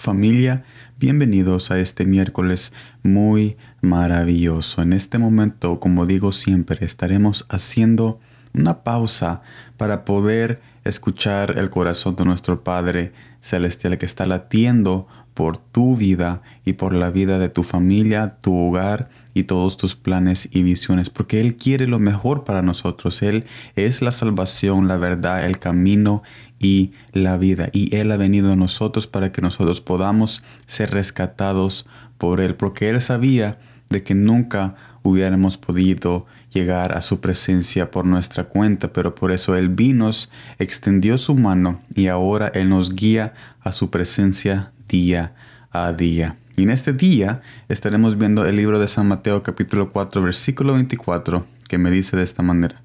Familia, bienvenidos a este miércoles muy maravilloso. En este momento, como digo siempre, estaremos haciendo una pausa para poder escuchar el corazón de nuestro Padre Celestial que está latiendo por tu vida y por la vida de tu familia, tu hogar y todos tus planes y visiones, porque Él quiere lo mejor para nosotros. Él es la salvación, la verdad, el camino y la vida. Y Él ha venido a nosotros para que nosotros podamos ser rescatados por Él, porque Él sabía de que nunca hubiéramos podido llegar a su presencia por nuestra cuenta, pero por eso Él vino, extendió su mano y ahora Él nos guía a su presencia día a día. Y en este día estaremos viendo el libro de San Mateo capítulo 4 versículo 24 que me dice de esta manera.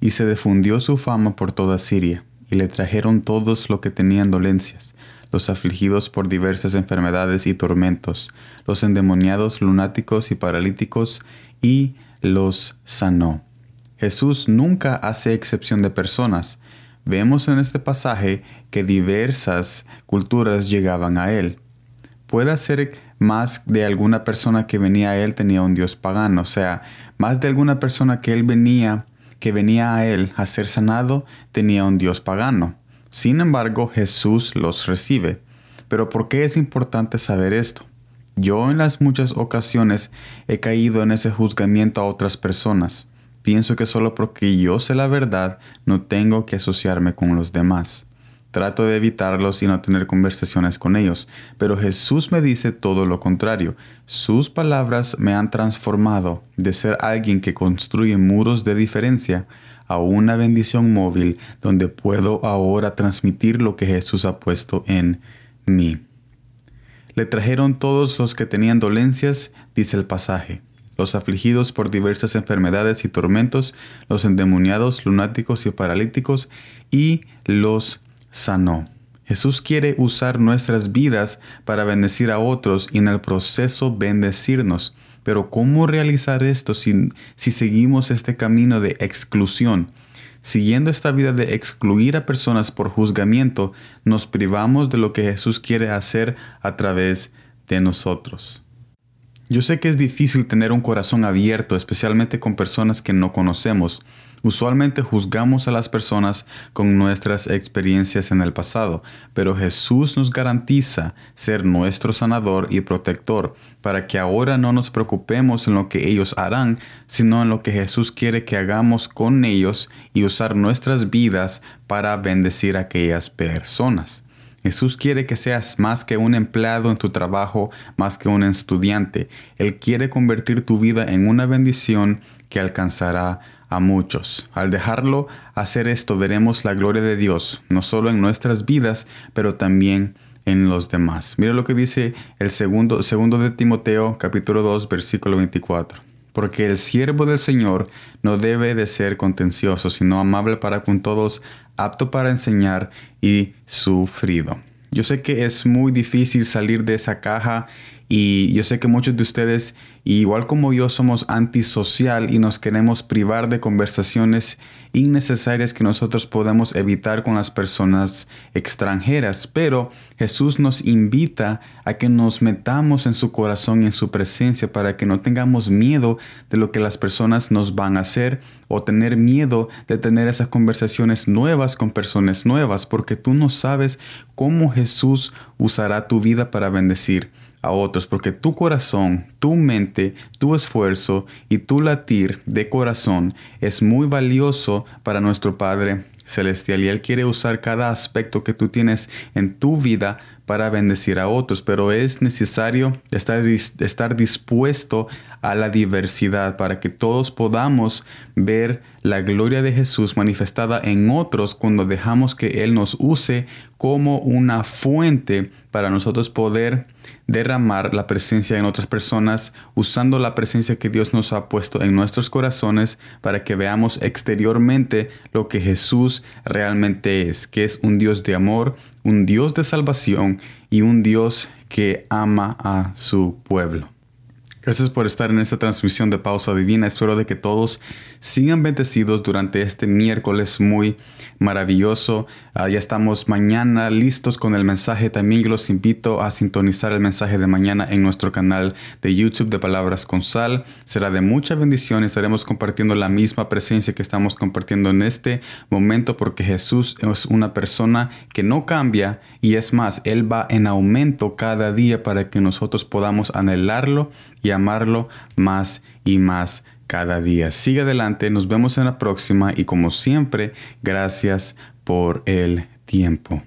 Y se difundió su fama por toda Siria, y le trajeron todos los que tenían dolencias, los afligidos por diversas enfermedades y tormentos, los endemoniados, lunáticos y paralíticos, y los sanó. Jesús nunca hace excepción de personas. Vemos en este pasaje que diversas culturas llegaban a él. Puede ser más de alguna persona que venía a él tenía un Dios pagano, o sea, más de alguna persona que él venía, que venía a él a ser sanado, tenía un Dios pagano. Sin embargo, Jesús los recibe. Pero ¿por qué es importante saber esto? Yo en las muchas ocasiones he caído en ese juzgamiento a otras personas. Pienso que solo porque yo sé la verdad no tengo que asociarme con los demás. Trato de evitarlos y no tener conversaciones con ellos, pero Jesús me dice todo lo contrario. Sus palabras me han transformado de ser alguien que construye muros de diferencia a una bendición móvil donde puedo ahora transmitir lo que Jesús ha puesto en mí. Le trajeron todos los que tenían dolencias, dice el pasaje, los afligidos por diversas enfermedades y tormentos, los endemoniados, lunáticos y paralíticos, y los sanó. Jesús quiere usar nuestras vidas para bendecir a otros y en el proceso bendecirnos. Pero ¿cómo realizar esto si, si seguimos este camino de exclusión? Siguiendo esta vida de excluir a personas por juzgamiento, nos privamos de lo que Jesús quiere hacer a través de nosotros. Yo sé que es difícil tener un corazón abierto, especialmente con personas que no conocemos. Usualmente juzgamos a las personas con nuestras experiencias en el pasado, pero Jesús nos garantiza ser nuestro sanador y protector para que ahora no nos preocupemos en lo que ellos harán, sino en lo que Jesús quiere que hagamos con ellos y usar nuestras vidas para bendecir a aquellas personas. Jesús quiere que seas más que un empleado en tu trabajo, más que un estudiante. Él quiere convertir tu vida en una bendición que alcanzará a muchos. Al dejarlo hacer esto veremos la gloria de Dios, no solo en nuestras vidas, pero también en los demás. Mira lo que dice el segundo, segundo de Timoteo capítulo 2 versículo 24. Porque el siervo del Señor no debe de ser contencioso, sino amable para con todos, apto para enseñar y sufrido. Yo sé que es muy difícil salir de esa caja y yo sé que muchos de ustedes, igual como yo, somos antisocial y nos queremos privar de conversaciones innecesarias que nosotros podemos evitar con las personas extranjeras. Pero Jesús nos invita a que nos metamos en su corazón y en su presencia para que no tengamos miedo de lo que las personas nos van a hacer o tener miedo de tener esas conversaciones nuevas con personas nuevas, porque tú no sabes cómo Jesús usará tu vida para bendecir a otros, porque tu corazón, tu mente, tu esfuerzo y tu latir de corazón es muy valioso para nuestro Padre Celestial y Él quiere usar cada aspecto que tú tienes en tu vida para bendecir a otros, pero es necesario estar, estar dispuesto a la diversidad para que todos podamos ver la gloria de Jesús manifestada en otros cuando dejamos que Él nos use como una fuente para nosotros poder derramar la presencia en otras personas usando la presencia que Dios nos ha puesto en nuestros corazones para que veamos exteriormente lo que Jesús realmente es, que es un Dios de amor, un Dios de salvación y un Dios que ama a su pueblo. Gracias por estar en esta transmisión de Pausa Divina. Espero de que todos sigan bendecidos durante este miércoles muy maravilloso. Ah, ya estamos mañana listos con el mensaje. También los invito a sintonizar el mensaje de mañana en nuestro canal de YouTube de Palabras con Sal. Será de mucha bendición. Estaremos compartiendo la misma presencia que estamos compartiendo en este momento porque Jesús es una persona que no cambia y es más, Él va en aumento cada día para que nosotros podamos anhelarlo y amarlo más y más cada día. Sigue adelante, nos vemos en la próxima y como siempre, gracias por el tiempo.